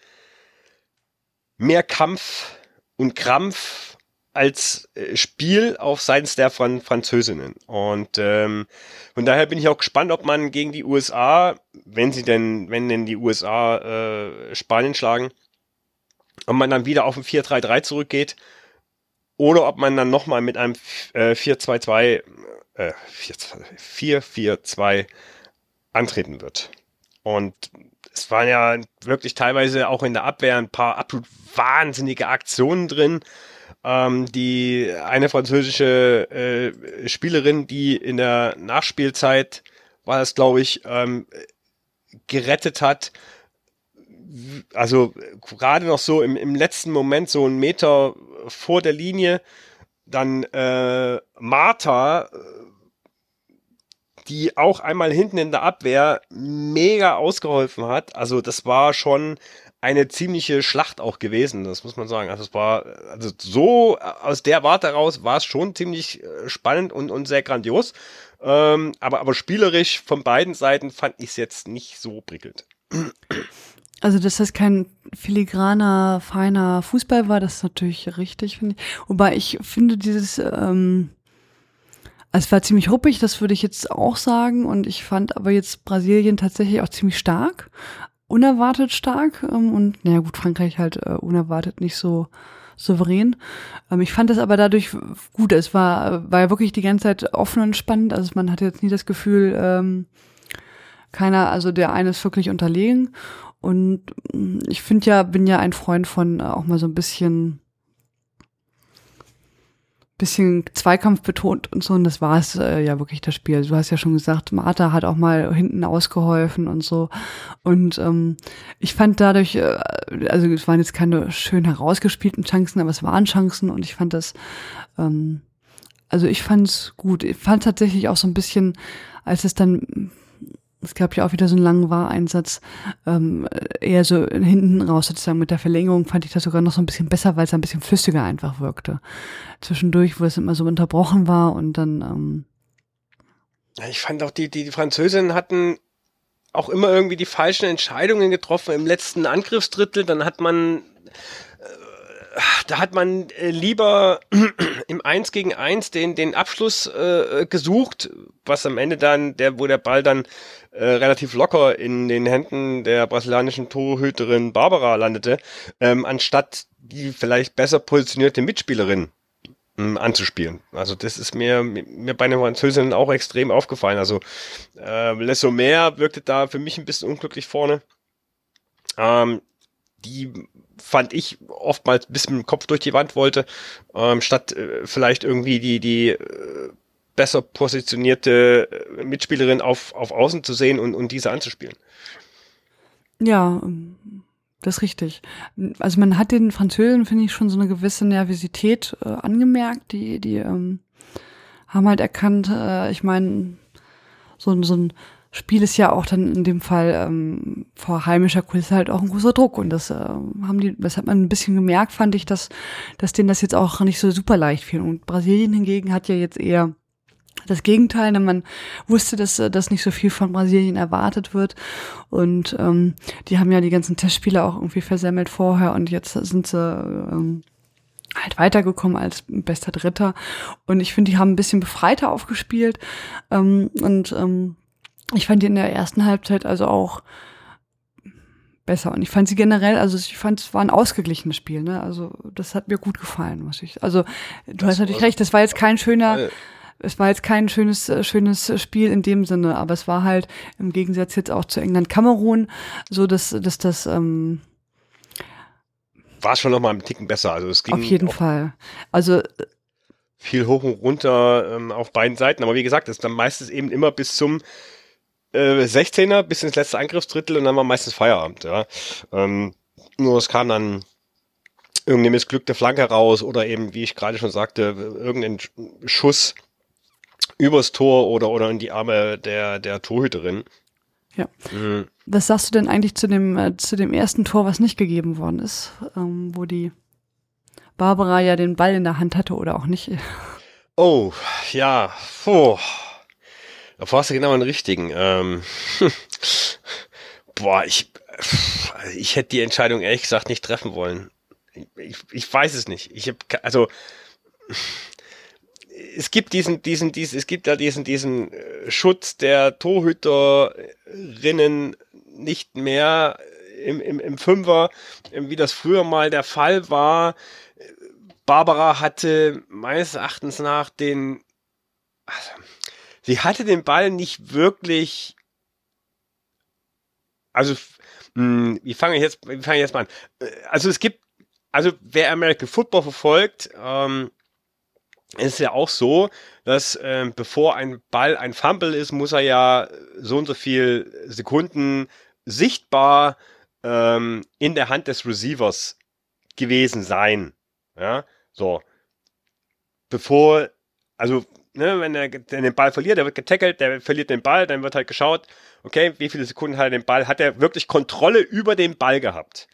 mehr Kampf und Krampf als äh, Spiel auf seitens der Fran Französinnen. Und ähm, von daher bin ich auch gespannt, ob man gegen die USA, wenn sie denn, wenn denn die USA äh, Spanien schlagen, ob man dann wieder auf ein 4-3-3 zurückgeht oder ob man dann nochmal mit einem äh, 4-2-2 äh, 4-4-2 antreten wird. Und es waren ja wirklich teilweise auch in der Abwehr ein paar absolut wahnsinnige Aktionen drin. Ähm, die eine französische äh, Spielerin, die in der Nachspielzeit war das, glaube ich, ähm, gerettet hat. Also gerade noch so im, im letzten Moment, so einen Meter vor der Linie, dann äh, Martha die auch einmal hinten in der Abwehr mega ausgeholfen hat. Also das war schon eine ziemliche Schlacht auch gewesen, das muss man sagen. Also es war, also so aus der Warte heraus war es schon ziemlich äh, spannend und, und sehr grandios. Ähm, aber, aber spielerisch von beiden Seiten fand ich es jetzt nicht so prickelnd. Also, dass das kein filigraner, feiner Fußball war, das ist natürlich richtig, finde ich. Wobei ich finde, dieses, ähm, es war ziemlich ruppig, das würde ich jetzt auch sagen. Und ich fand aber jetzt Brasilien tatsächlich auch ziemlich stark, unerwartet stark. Ähm, und naja gut, Frankreich halt äh, unerwartet nicht so souverän. Ähm, ich fand das aber dadurch gut. Es war, war ja wirklich die ganze Zeit offen und spannend. Also man hatte jetzt nie das Gefühl, ähm, keiner, also der eine ist wirklich unterlegen. Und mm, ich finde ja, bin ja ein Freund von äh, auch mal so ein bisschen bisschen Zweikampf betont und so. Und das war es äh, ja wirklich das Spiel. Du hast ja schon gesagt, Martha hat auch mal hinten ausgeholfen und so. Und ähm, ich fand dadurch, äh, also es waren jetzt keine schön herausgespielten Chancen, aber es waren Chancen und ich fand das, ähm, also ich fand es gut. Ich fand tatsächlich auch so ein bisschen, als es dann es gab ja auch wieder so einen langen Wahreinsatz, ähm, eher so hinten raus sozusagen mit der Verlängerung fand ich das sogar noch so ein bisschen besser, weil es ein bisschen flüssiger einfach wirkte. Zwischendurch, wo es immer so unterbrochen war und dann. Ähm ich fand auch, die, die, die Französinnen hatten auch immer irgendwie die falschen Entscheidungen getroffen im letzten Angriffsdrittel. Dann hat man da hat man äh, lieber [clears throat] im Eins gegen Eins den, den Abschluss äh, gesucht, was am Ende dann, der, wo der Ball dann äh, relativ locker in den Händen der brasilianischen Torhüterin Barbara landete, ähm, anstatt die vielleicht besser positionierte Mitspielerin ähm, anzuspielen. Also das ist mir, mir bei den Französinnen auch extrem aufgefallen. Also äh, Les Sommer wirkte da für mich ein bisschen unglücklich vorne. Ähm, die fand ich oftmals bis mit dem Kopf durch die Wand wollte, ähm, statt äh, vielleicht irgendwie die, die äh, besser positionierte äh, Mitspielerin auf, auf Außen zu sehen und, und diese anzuspielen. Ja, ähm, das ist richtig. Also man hat den Französen, finde ich, schon so eine gewisse Nervosität äh, angemerkt. Die, die ähm, haben halt erkannt, äh, ich meine, so, so ein Spiel ist ja auch dann in dem Fall ähm, vor heimischer Kulisse halt auch ein großer Druck. Und das äh, haben die, das hat man ein bisschen gemerkt, fand ich, dass, dass denen das jetzt auch nicht so super leicht fiel. Und Brasilien hingegen hat ja jetzt eher das Gegenteil, denn man wusste, dass, äh, dass nicht so viel von Brasilien erwartet wird. Und ähm, die haben ja die ganzen Testspiele auch irgendwie versemmelt vorher und jetzt sind sie ähm, halt weitergekommen als bester Dritter. Und ich finde, die haben ein bisschen befreiter aufgespielt. Ähm, und ähm, ich fand die in der ersten Halbzeit also auch besser. Und ich fand sie generell, also ich fand, es war ein ausgeglichenes Spiel, ne? Also das hat mir gut gefallen, muss ich. Also du das hast natürlich recht, das war jetzt kein schöner, es war jetzt kein schönes, äh, schönes Spiel in dem Sinne, aber es war halt im Gegensatz jetzt auch zu England-Kamerun, so dass, dass das, ähm, war schon noch mal ein Ticken besser. Also es ging auf jeden Fall. Also viel hoch und runter ähm, auf beiden Seiten. Aber wie gesagt, es ist dann meistens eben immer bis zum äh, 16er bis ins letzte Angriffsdrittel und dann war meistens Feierabend, ja. Ähm, nur es kam dann irgendeine missglückte Flanke raus oder eben, wie ich gerade schon sagte, irgendein Schuss übers Tor oder, oder in die Arme der, der Torhüterin. Ja. Mhm. Was sagst du denn eigentlich zu dem, äh, zu dem ersten Tor, was nicht gegeben worden ist, ähm, wo die Barbara ja den Ball in der Hand hatte oder auch nicht? [laughs] Oh, ja, puh. Da warst du genau den richtigen. Ähm, [laughs] boah, ich, ich hätte die Entscheidung ehrlich gesagt nicht treffen wollen. Ich, ich weiß es nicht. Ich habe also es gibt diesen, diesen, diesen, es gibt da diesen, diesen äh, Schutz der Torhüterinnen nicht mehr im, im, im Fünfer, wie das früher mal der Fall war. Barbara hatte meines Erachtens nach den, also, sie hatte den Ball nicht wirklich. Also, mh, hm, wie fange ich jetzt, wie fange ich jetzt mal an? Äh, also es gibt, also wer American Football verfolgt, ähm, ist ja auch so, dass ähm, bevor ein Ball ein Fumble ist, muss er ja so und so viel Sekunden sichtbar ähm, in der Hand des Receivers gewesen sein. Ja, so. Bevor, also ne, wenn er den Ball verliert, der wird getackelt, der verliert den Ball, dann wird halt geschaut, okay, wie viele Sekunden hat er den Ball, hat er wirklich Kontrolle über den Ball gehabt?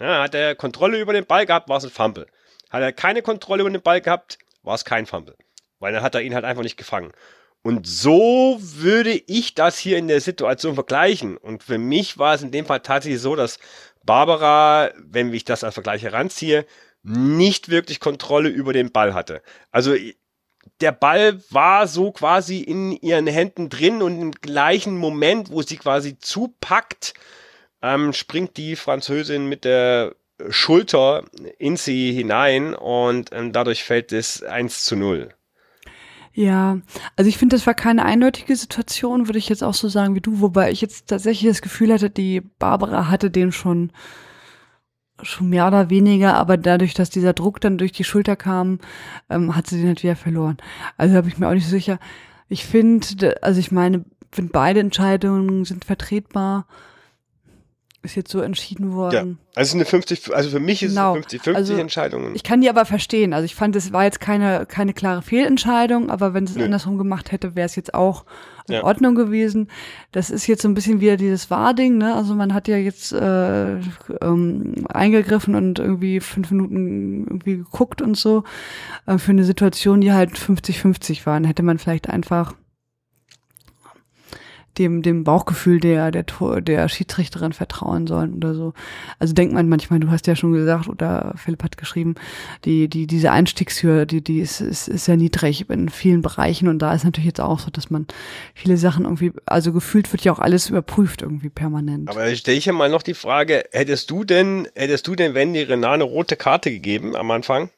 Ja, hat er Kontrolle über den Ball gehabt, war es ein Fumble. Hat er keine Kontrolle über den Ball gehabt, war es kein Fumble. Weil dann hat er ihn halt einfach nicht gefangen. Und so würde ich das hier in der Situation vergleichen. Und für mich war es in dem Fall tatsächlich so, dass Barbara, wenn ich das als Vergleich heranziehe, nicht wirklich Kontrolle über den Ball hatte. Also der Ball war so quasi in ihren Händen drin und im gleichen Moment, wo sie quasi zupackt, ähm, springt die Französin mit der Schulter in sie hinein und ähm, dadurch fällt es 1 zu 0. Ja, also ich finde, das war keine eindeutige Situation, würde ich jetzt auch so sagen wie du, wobei ich jetzt tatsächlich das Gefühl hatte, die Barbara hatte den schon schon mehr oder weniger, aber dadurch, dass dieser Druck dann durch die Schulter kam, ähm, hat sie den halt wieder verloren. Also habe ich mir auch nicht so sicher. Ich finde, also ich meine, finde beide Entscheidungen sind vertretbar. Ist jetzt so entschieden worden. Ja, also eine 50, also für mich ist genau. es eine 50-50 also, Entscheidung. Ich kann die aber verstehen. Also ich fand, es war jetzt keine, keine klare Fehlentscheidung, aber wenn es andersrum gemacht hätte, wäre es jetzt auch in ja. Ordnung gewesen. Das ist jetzt so ein bisschen wieder dieses Wahrding, ne? Also man hat ja jetzt äh, ähm, eingegriffen und irgendwie fünf Minuten irgendwie geguckt und so. Äh, für eine Situation, die halt 50-50 waren, hätte man vielleicht einfach dem, dem Bauchgefühl der, der, der Schiedsrichterin vertrauen sollen oder so. Also denkt man manchmal, du hast ja schon gesagt, oder Philipp hat geschrieben, die, die, diese Einstiegshürde, die, die ist, ist, ist sehr niedrig in vielen Bereichen und da ist natürlich jetzt auch so, dass man viele Sachen irgendwie, also gefühlt wird ja auch alles überprüft irgendwie permanent. Aber stelle ich ja mal noch die Frage, hättest du denn, hättest du denn, wenn die Renane eine rote Karte gegeben am Anfang?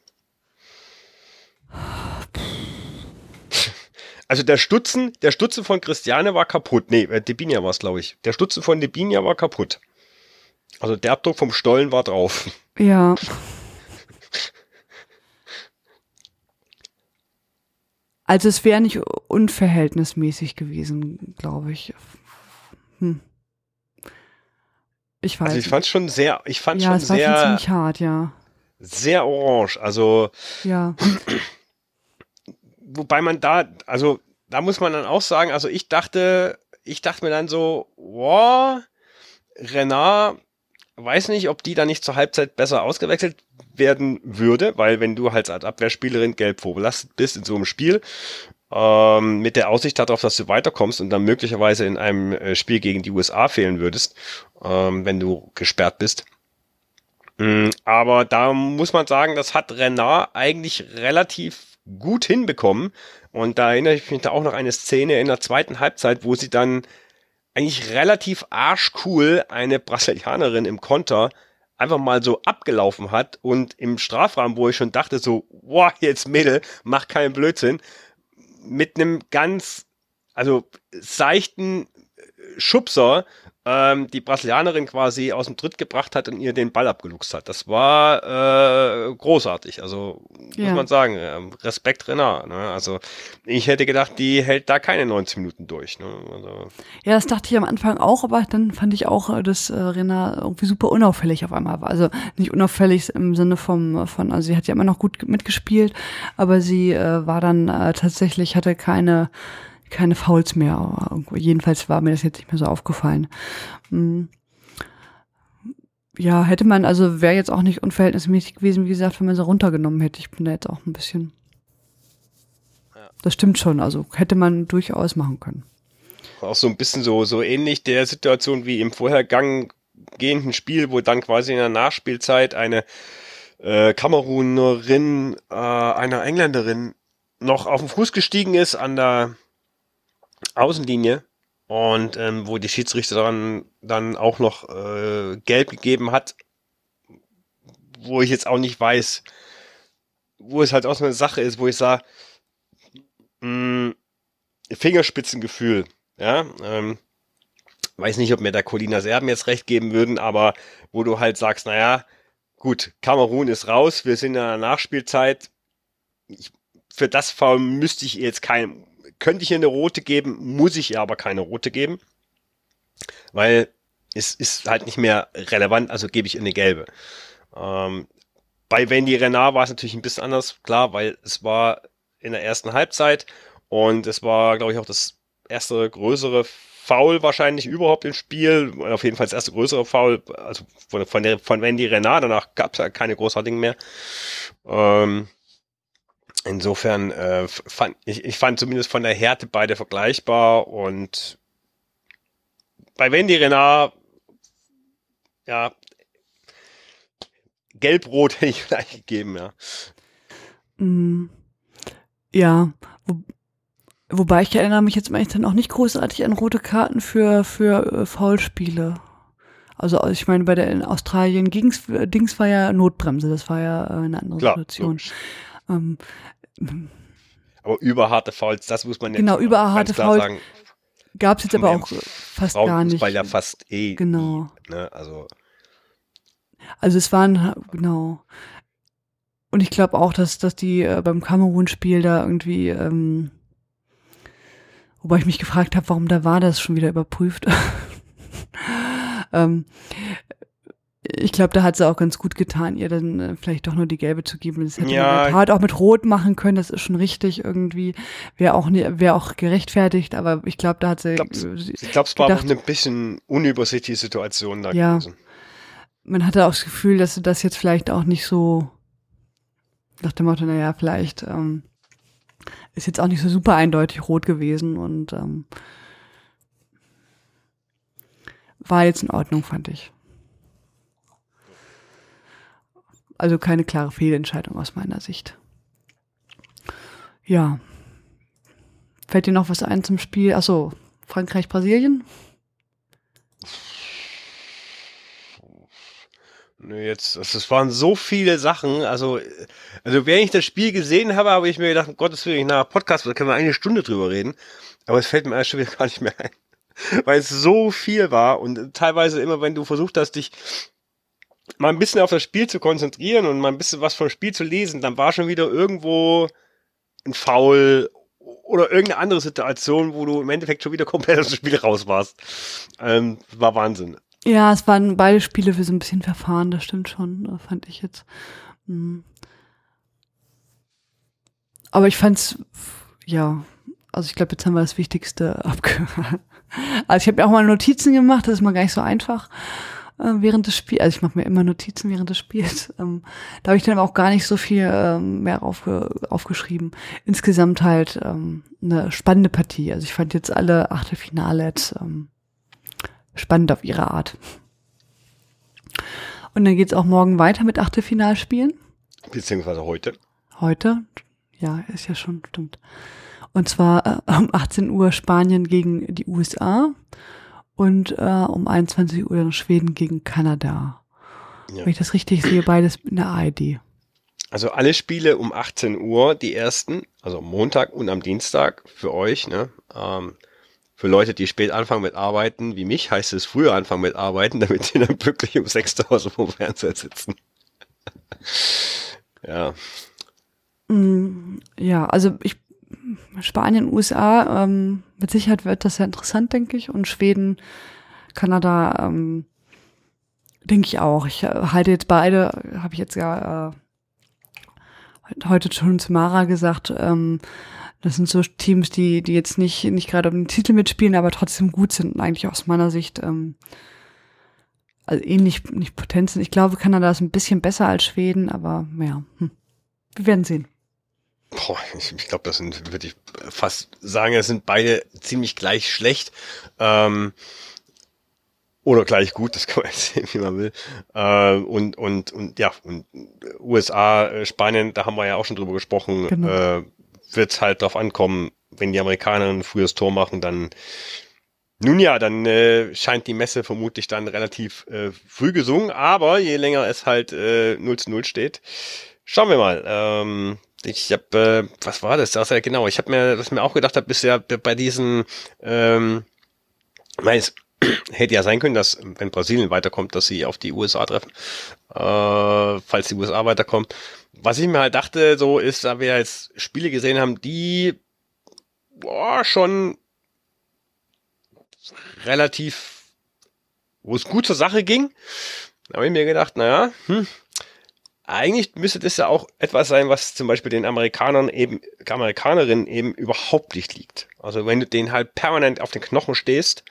Also der Stutzen, der Stutzen von Christiane war kaputt. Nee, äh, Debinia war es, glaube ich. Der Stutzen von Debinia war kaputt. Also der Abdruck vom Stollen war drauf. [laughs] Ja. Also es wäre nicht unverhältnismäßig gewesen, glaube ich. Hm. Ich weiß. Also ich fand es schon sehr, ich fand ja, schon es war sehr, schon ziemlich hart, ja. Sehr orange. Also ja. [clears throat] wobei man da, also da muss man dann auch sagen, also ich dachte, ich dachte mir dann so, wow, Renard, weiß nicht, ob die da nicht zur Halbzeit besser ausgewechselt werden würde, weil wenn du halt als Abwehrspielerin gelb vorbelastet bist in so einem Spiel, ähm, mit der Aussicht darauf, dass du weiterkommst und dann möglicherweise in einem äh, Spiel gegen die USA fehlen würdest, ähm, wenn du gesperrt bist. Mhm, aber da muss man sagen, das hat Renard eigentlich relativ gut hinbekommen. Und da erinnere ich mich da auch noch eine Szene in der zweiten Halbzeit, wo sie dann eigentlich relativ arschcool eine Brasilianerin im Konter einfach mal so abgelaufen hat und im Strafraum, wo ich schon dachte so, boah, jetzt Mädel, mach keinen Blödsinn, mit einem ganz, also seichten Schubser ähm, die Brasilianerin quasi aus dem Tritt gebracht hat und ihr den Ball abgeluchst hat. Das war äh, großartig. Also ja. muss man sagen, äh, Respekt Renard. Ne? Also ich hätte gedacht, die hält da keine 90 Minuten durch. Ne? Also, ja, das dachte ich am Anfang auch, aber dann fand ich auch, äh, dass äh, Renard irgendwie super unauffällig auf einmal war. Also nicht unauffällig im Sinne vom von, also sie hat ja immer noch gut mitgespielt, aber sie äh, war dann äh, tatsächlich hatte keine keine Fouls mehr. Jedenfalls war mir das jetzt nicht mehr so aufgefallen. Hm. Ja, hätte man, also wäre jetzt auch nicht unverhältnismäßig gewesen, wie gesagt, wenn man sie runtergenommen hätte. Ich bin da jetzt auch ein bisschen. Das stimmt schon, also hätte man durchaus machen können. Auch so ein bisschen so, so ähnlich der Situation wie im vorhergehenden Spiel, wo dann quasi in der Nachspielzeit eine äh, Kamerunerin äh, einer Engländerin noch auf den Fuß gestiegen ist an der Außenlinie und ähm, wo die Schiedsrichterin dann auch noch äh, gelb gegeben hat, wo ich jetzt auch nicht weiß, wo es halt auch so eine Sache ist, wo ich sage, hm, Fingerspitzengefühl, ja, ähm, weiß nicht, ob mir da Colina Serben jetzt recht geben würden, aber wo du halt sagst, naja, gut, Kamerun ist raus, wir sind in der Nachspielzeit, ich, für das Foul müsste ich jetzt kein, könnte ich ihr eine rote geben, muss ich ihr aber keine rote geben, weil es ist halt nicht mehr relevant, also gebe ich ihr eine gelbe. Ähm, bei Wendy Renard war es natürlich ein bisschen anders, klar, weil es war in der ersten Halbzeit und es war, glaube ich, auch das erste größere Foul wahrscheinlich überhaupt im Spiel, auf jeden Fall das erste größere Foul, also von, von, der, von Wendy Renard, danach gab es ja keine großartigen mehr. Ähm, Insofern äh, fand ich, ich fand zumindest von der Härte beide vergleichbar und bei Wendy Renard, ja, gelb-rot [laughs] hätte ich vielleicht gegeben, ja. Mm, ja, wo, wobei ich erinnere mich jetzt eigentlich dann auch nicht großartig an rote Karten für, für äh, Foulspiele. Also ich meine, bei der in Australien ging's, Dings war ja Notbremse, das war ja äh, eine andere Klar, Situation. Ähm, aber überharte Fouls, das muss man ja genau überharte Fouls sagen. Gab es jetzt aber auch fast gar nicht. Weil ja fast eh. Genau. Ne? Also. Also es waren genau. Und ich glaube auch, dass, dass die äh, beim Kamerun-Spiel da irgendwie, ähm, wobei ich mich gefragt habe, warum da war das schon wieder überprüft. [laughs] ähm, ich glaube, da hat sie auch ganz gut getan, ihr dann äh, vielleicht doch nur die gelbe zu geben. Das hätte ja. man in der Tat auch mit Rot machen können, das ist schon richtig irgendwie. Wäre auch, wär auch gerechtfertigt, aber ich glaube, da hat sie. Ich glaube, es war auch eine bisschen unübersichtliche Situation da ja, gewesen. Man hatte auch das Gefühl, dass sie das jetzt vielleicht auch nicht so nach dem Motto, naja, vielleicht ähm, ist jetzt auch nicht so super eindeutig rot gewesen und ähm, war jetzt in Ordnung, fand ich. Also keine klare Fehlentscheidung aus meiner Sicht. Ja. Fällt dir noch was ein zum Spiel? Achso, Frankreich, Brasilien? Jetzt, es waren so viele Sachen. Also, also während ich das Spiel gesehen habe, habe ich mir gedacht, um Gottes Willen, nach Podcast, da können wir eine Stunde drüber reden. Aber es fällt mir schon wieder [laughs] gar nicht mehr ein. Weil es so viel war und teilweise immer, wenn du versucht hast, dich mal ein bisschen auf das Spiel zu konzentrieren und mal ein bisschen was vom Spiel zu lesen, dann war schon wieder irgendwo ein Foul oder irgendeine andere Situation, wo du im Endeffekt schon wieder komplett aus dem Spiel raus warst. Ähm, war Wahnsinn. Ja, es waren beide Spiele für so ein bisschen verfahren, das stimmt schon, fand ich jetzt. Mhm. Aber ich fand's, ja, also ich glaube, jetzt haben wir das Wichtigste [laughs] abgehört. Also ich habe mir auch mal Notizen gemacht, das ist mal gar nicht so einfach äh, während des Spiels. Also ich mache mir immer Notizen während des Spiels. [laughs] Ähm, da habe ich dann auch gar nicht so viel ähm, mehr aufge aufgeschrieben. Insgesamt halt ähm, eine spannende Partie. Also ich fand jetzt alle Achtelfinale jetzt ähm, spannend auf ihre Art. Und dann geht's auch morgen weiter mit Achtelfinalspielen. Beziehungsweise heute. Heute? Ja, ist ja schon, stimmt. Und zwar äh, um 18 Uhr Spanien gegen die USA und äh, um 21 Uhr dann Schweden gegen Kanada. Ja. Wenn ich das richtig sehe, beides in der ARD. Also alle Spiele um 18 Uhr, die ersten, also am Montag und am Dienstag für euch, ne? Ähm, für Leute, die spät anfangen mit Arbeiten, wie mich, heißt es früher anfangen mit Arbeiten, [laughs] damit sie dann wirklich um 6 zu Hause vom Fernseher sitzen. [laughs] ja. Mm, ja, also ich Spanien, USA, ähm, mit Sicherheit wird das sehr interessant, denke ich. Und Schweden, Kanada, ähm, denke ich auch. Ich äh, halte jetzt beide, habe ich jetzt ja äh, heute schon zu Mara gesagt, ähm, das sind so Teams, die, die jetzt nicht, nicht gerade um den Titel mitspielen, aber trotzdem gut sind und eigentlich aus meiner Sicht ähm, also ähnlich nicht potent sind. Ich glaube, Kanada ist ein bisschen besser als Schweden, aber ja, hm. wir werden sehen. Boah, ich, ich glaube, das sind, würde ich fast sagen, es sind beide ziemlich gleich schlecht. Ähm, oder gleich gut, das [laughs] kann man jetzt sehen, wie man will. Äh, und, und, und ja, und USA, äh, Spanien, da haben wir ja auch schon drüber gesprochen, genau. äh, wird halt drauf ankommen, wenn die Amerikaner ein frühes Tor machen, dann nun ja, dann äh, scheint die Messe vermutlich dann relativ äh, früh gesungen, aber je länger es halt äh, 0 zu 0 steht, schauen wir mal. Ähm, ich habe, äh, was war das? Das ja genau. Ich habe mir, was mir auch gedacht habe, bisher bei diesen, ähm, nein, es [clears throat] hätte ja sein können, dass wenn Brasilien weiterkommt, dass sie auf die USA treffen, äh, falls die USA weiterkommen. Was ich mir halt dachte, so ist, da wir jetzt Spiele gesehen haben, die boah, schon relativ, wo es gut zur Sache ging, habe ich mir gedacht, naja, hm, eigentlich müsste das ja auch etwas sein, was zum Beispiel den Amerikanern eben, Amerikanerinnen eben überhaupt nicht liegt. Also wenn du den halt permanent auf den Knochen stehst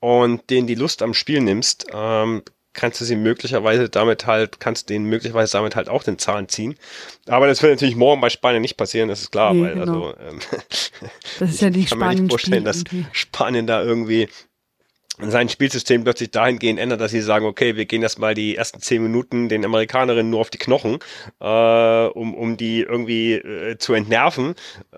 und denen die Lust am Spiel nimmst, ähm, kannst du sie möglicherweise damit halt, kannst denen möglicherweise damit halt auch den Zahn ziehen. Aber das wird natürlich morgen bei Spanien nicht passieren, das ist klar, nee, weil genau. also ähm, das ist [laughs] ja die ich kann mir nicht vorstellen, dass Spanien da irgendwie sein Spielsystem plötzlich dahingehend ändert, dass sie sagen, okay, wir gehen erstmal die ersten zehn Minuten den Amerikanerinnen nur auf die Knochen, äh, um, um die irgendwie äh, zu entnerven. Äh,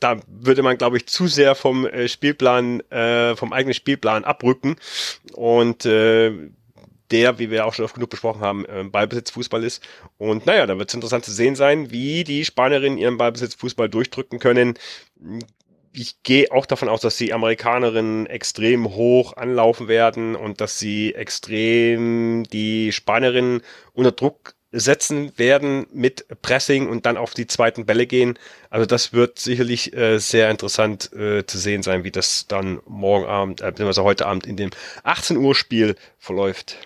da würde man, glaube ich, zu sehr vom äh, Spielplan, äh, vom eigenen Spielplan abrücken und äh, der, wie wir auch schon oft genug besprochen haben, äh, Ballbesitzfußball ist. Und naja, da wird es interessant zu sehen sein, wie die Spanierinnen ihren Ballbesitzfußball durchdrücken können ich gehe auch davon aus, dass die Amerikanerinnen extrem hoch anlaufen werden und dass sie extrem die Spanierinnen unter Druck setzen werden mit Pressing und dann auf die zweiten Bälle gehen. Also das wird sicherlich äh, sehr interessant äh, zu sehen sein, wie das dann morgen Abend, äh, beziehungsweise heute Abend in dem 18 Uhr Spiel verläuft.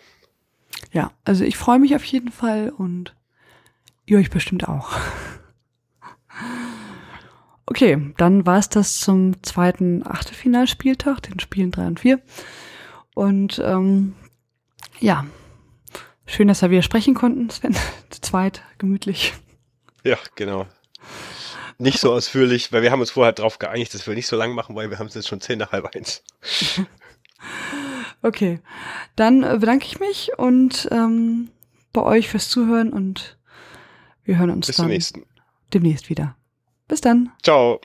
ja, also ich freue mich auf jeden Fall und ihr euch bestimmt auch. [laughs] Okay, dann war es das zum zweiten Achtelfinalspieltag, den Spielen 3 und 4. Und ähm, ja, schön, dass wir wieder sprechen konnten, Sven. [laughs] Zu zweit, gemütlich. Ja, genau. Nicht so ausführlich, weil wir haben uns vorher darauf geeinigt, dass wir nicht so lang machen wollen. Wir haben es jetzt schon zehn nach halb eins. [laughs] okay, dann äh, bedanke ich mich und ähm, bei euch fürs Zuhören und wir hören uns Bis dann zum nächsten. demnächst wieder. Bis dann. Ciao.